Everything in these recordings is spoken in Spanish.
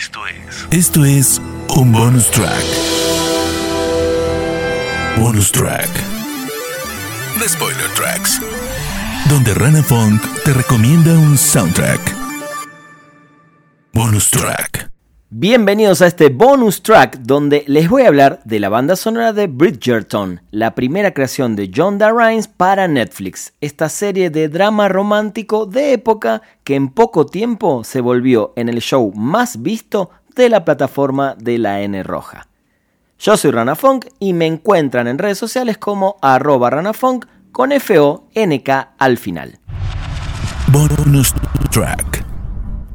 Esto es. Esto es un bonus track. Bonus track. The Spoiler Tracks. Donde Rana Funk te recomienda un soundtrack. Bonus track. Bienvenidos a este bonus track donde les voy a hablar de la banda sonora de Bridgerton, la primera creación de John Darines para Netflix, esta serie de drama romántico de época que en poco tiempo se volvió en el show más visto de la plataforma de la N Roja. Yo soy Rana Funk y me encuentran en redes sociales como arroba ranafunk con F-O-N-K al final. Bonus track.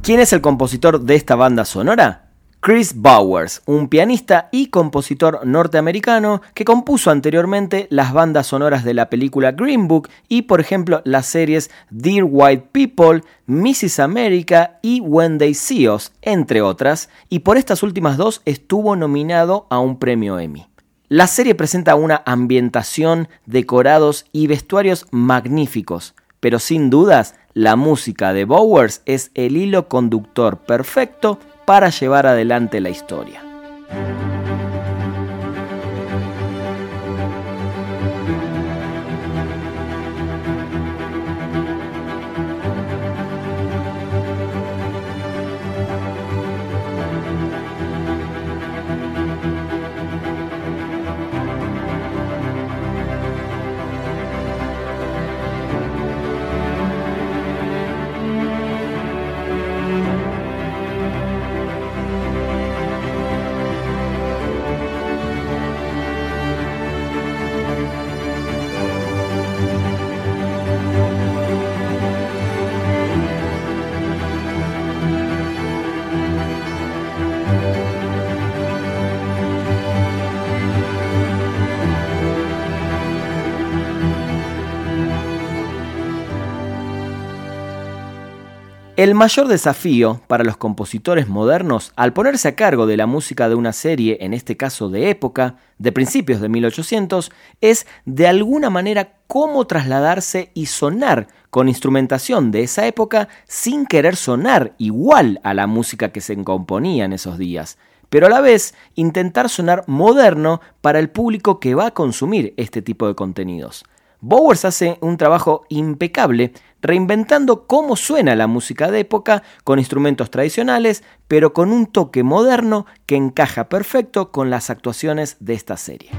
¿Quién es el compositor de esta banda sonora? Chris Bowers, un pianista y compositor norteamericano que compuso anteriormente las bandas sonoras de la película Green Book y por ejemplo las series Dear White People, Mrs. America y When They See Us, entre otras, y por estas últimas dos estuvo nominado a un premio Emmy. La serie presenta una ambientación, decorados y vestuarios magníficos, pero sin dudas la música de Bowers es el hilo conductor perfecto para llevar adelante la historia. El mayor desafío para los compositores modernos al ponerse a cargo de la música de una serie, en este caso de época, de principios de 1800, es de alguna manera cómo trasladarse y sonar con instrumentación de esa época sin querer sonar igual a la música que se componía en esos días, pero a la vez intentar sonar moderno para el público que va a consumir este tipo de contenidos. Bowers hace un trabajo impecable reinventando cómo suena la música de época con instrumentos tradicionales, pero con un toque moderno que encaja perfecto con las actuaciones de esta serie.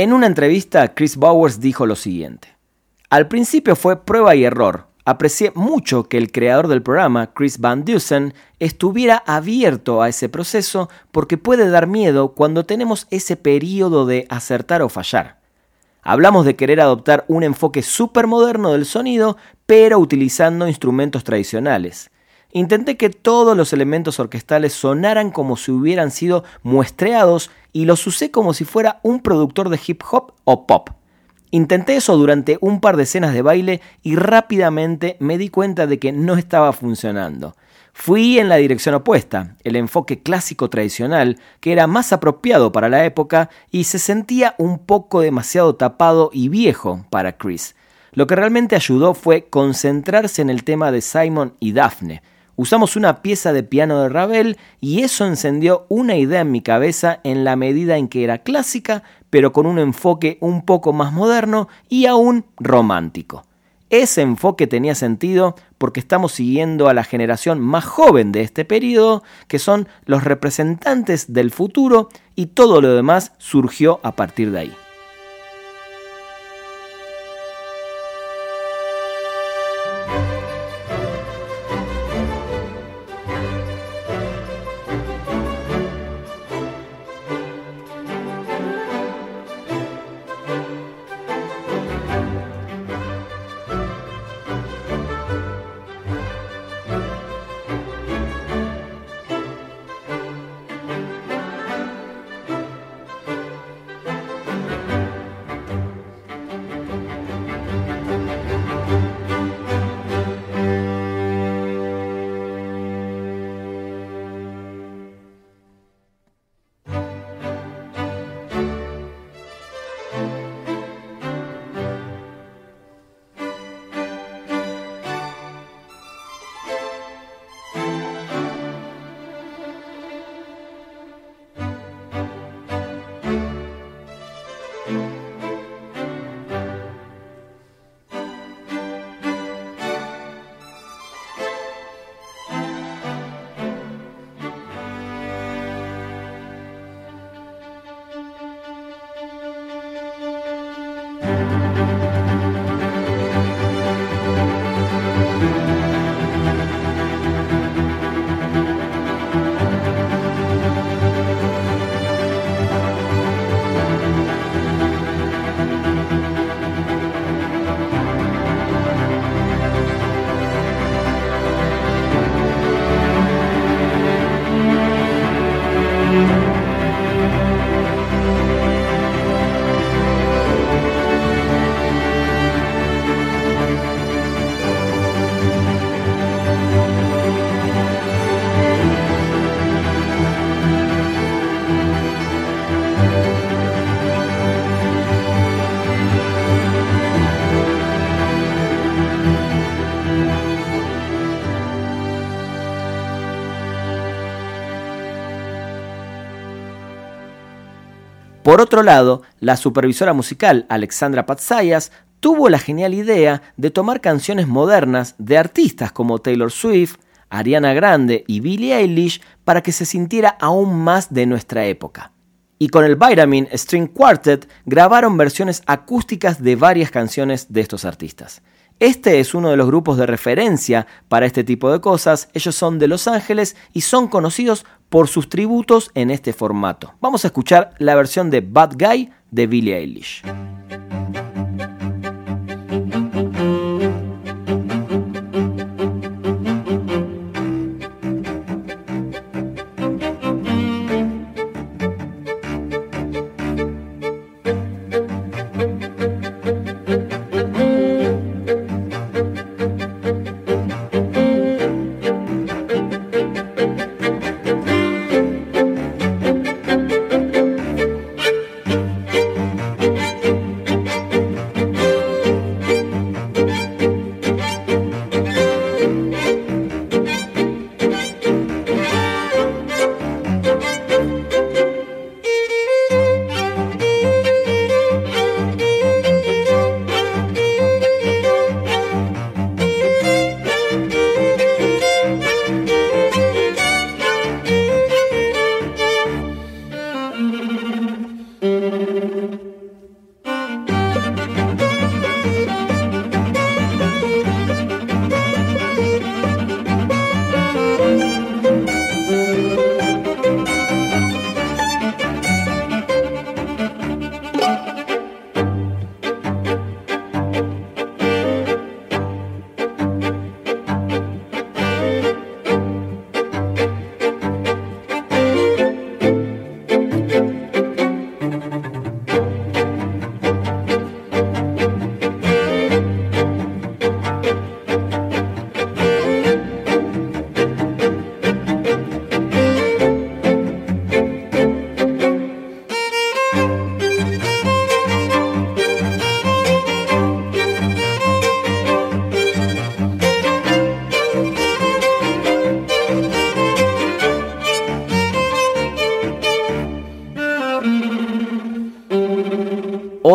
En una entrevista, Chris Bowers dijo lo siguiente. Al principio fue prueba y error. Aprecié mucho que el creador del programa, Chris Van Dusen, estuviera abierto a ese proceso porque puede dar miedo cuando tenemos ese periodo de acertar o fallar. Hablamos de querer adoptar un enfoque moderno del sonido, pero utilizando instrumentos tradicionales. Intenté que todos los elementos orquestales sonaran como si hubieran sido muestreados y los usé como si fuera un productor de hip hop o pop. Intenté eso durante un par de escenas de baile y rápidamente me di cuenta de que no estaba funcionando. Fui en la dirección opuesta, el enfoque clásico tradicional, que era más apropiado para la época y se sentía un poco demasiado tapado y viejo para Chris. Lo que realmente ayudó fue concentrarse en el tema de Simon y Daphne, Usamos una pieza de piano de Ravel y eso encendió una idea en mi cabeza en la medida en que era clásica, pero con un enfoque un poco más moderno y aún romántico. Ese enfoque tenía sentido porque estamos siguiendo a la generación más joven de este periodo, que son los representantes del futuro, y todo lo demás surgió a partir de ahí. Por otro lado, la supervisora musical Alexandra Patsayas tuvo la genial idea de tomar canciones modernas de artistas como Taylor Swift, Ariana Grande y Billie Eilish para que se sintiera aún más de nuestra época. Y con el Vitamin String Quartet grabaron versiones acústicas de varias canciones de estos artistas. Este es uno de los grupos de referencia para este tipo de cosas. Ellos son de Los Ángeles y son conocidos por sus tributos en este formato. Vamos a escuchar la versión de Bad Guy de Billie Eilish.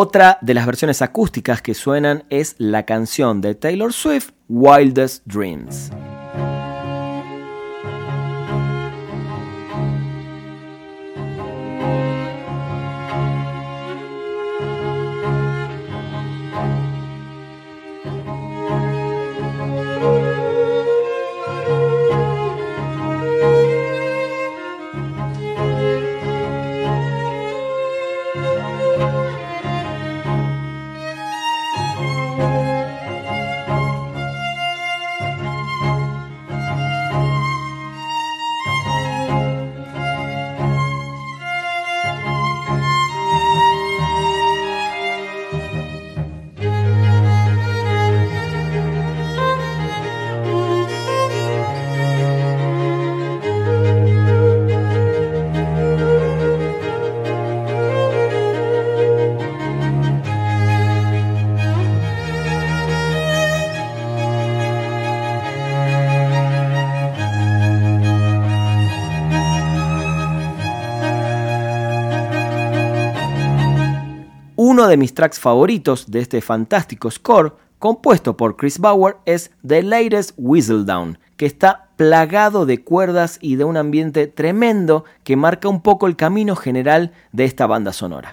Otra de las versiones acústicas que suenan es la canción de Taylor Swift, Wildest Dreams. De mis tracks favoritos de este fantástico score, compuesto por Chris Bauer, es The Latest Whistle Down, que está plagado de cuerdas y de un ambiente tremendo que marca un poco el camino general de esta banda sonora.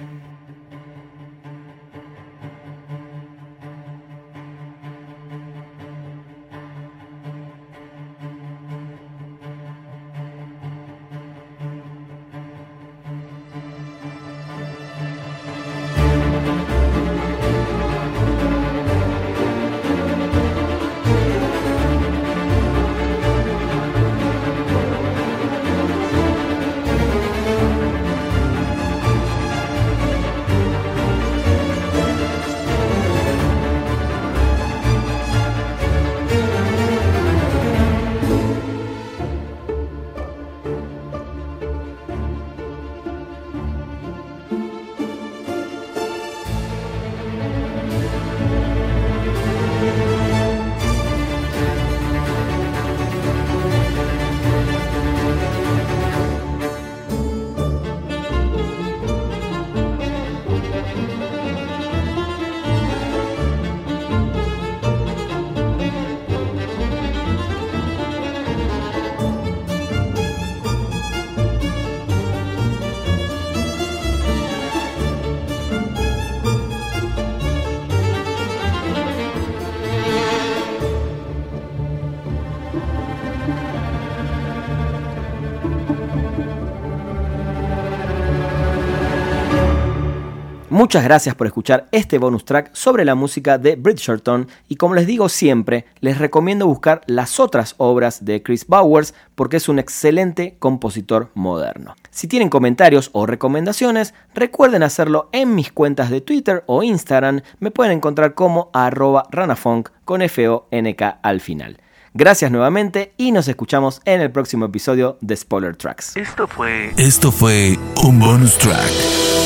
Muchas gracias por escuchar este bonus track sobre la música de Bridgerton y como les digo siempre, les recomiendo buscar las otras obras de Chris Bowers porque es un excelente compositor moderno. Si tienen comentarios o recomendaciones, recuerden hacerlo en mis cuentas de Twitter o Instagram, me pueden encontrar como arroba ranafunk con F-O-N-K al final. Gracias nuevamente y nos escuchamos en el próximo episodio de Spoiler Tracks. Esto fue. Esto fue un bonus track.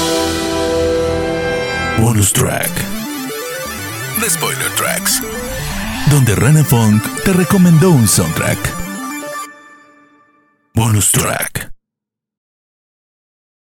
Bonus track. The Spoiler Tracks. Donde Rana Funk te recomendó un soundtrack. Bonus track.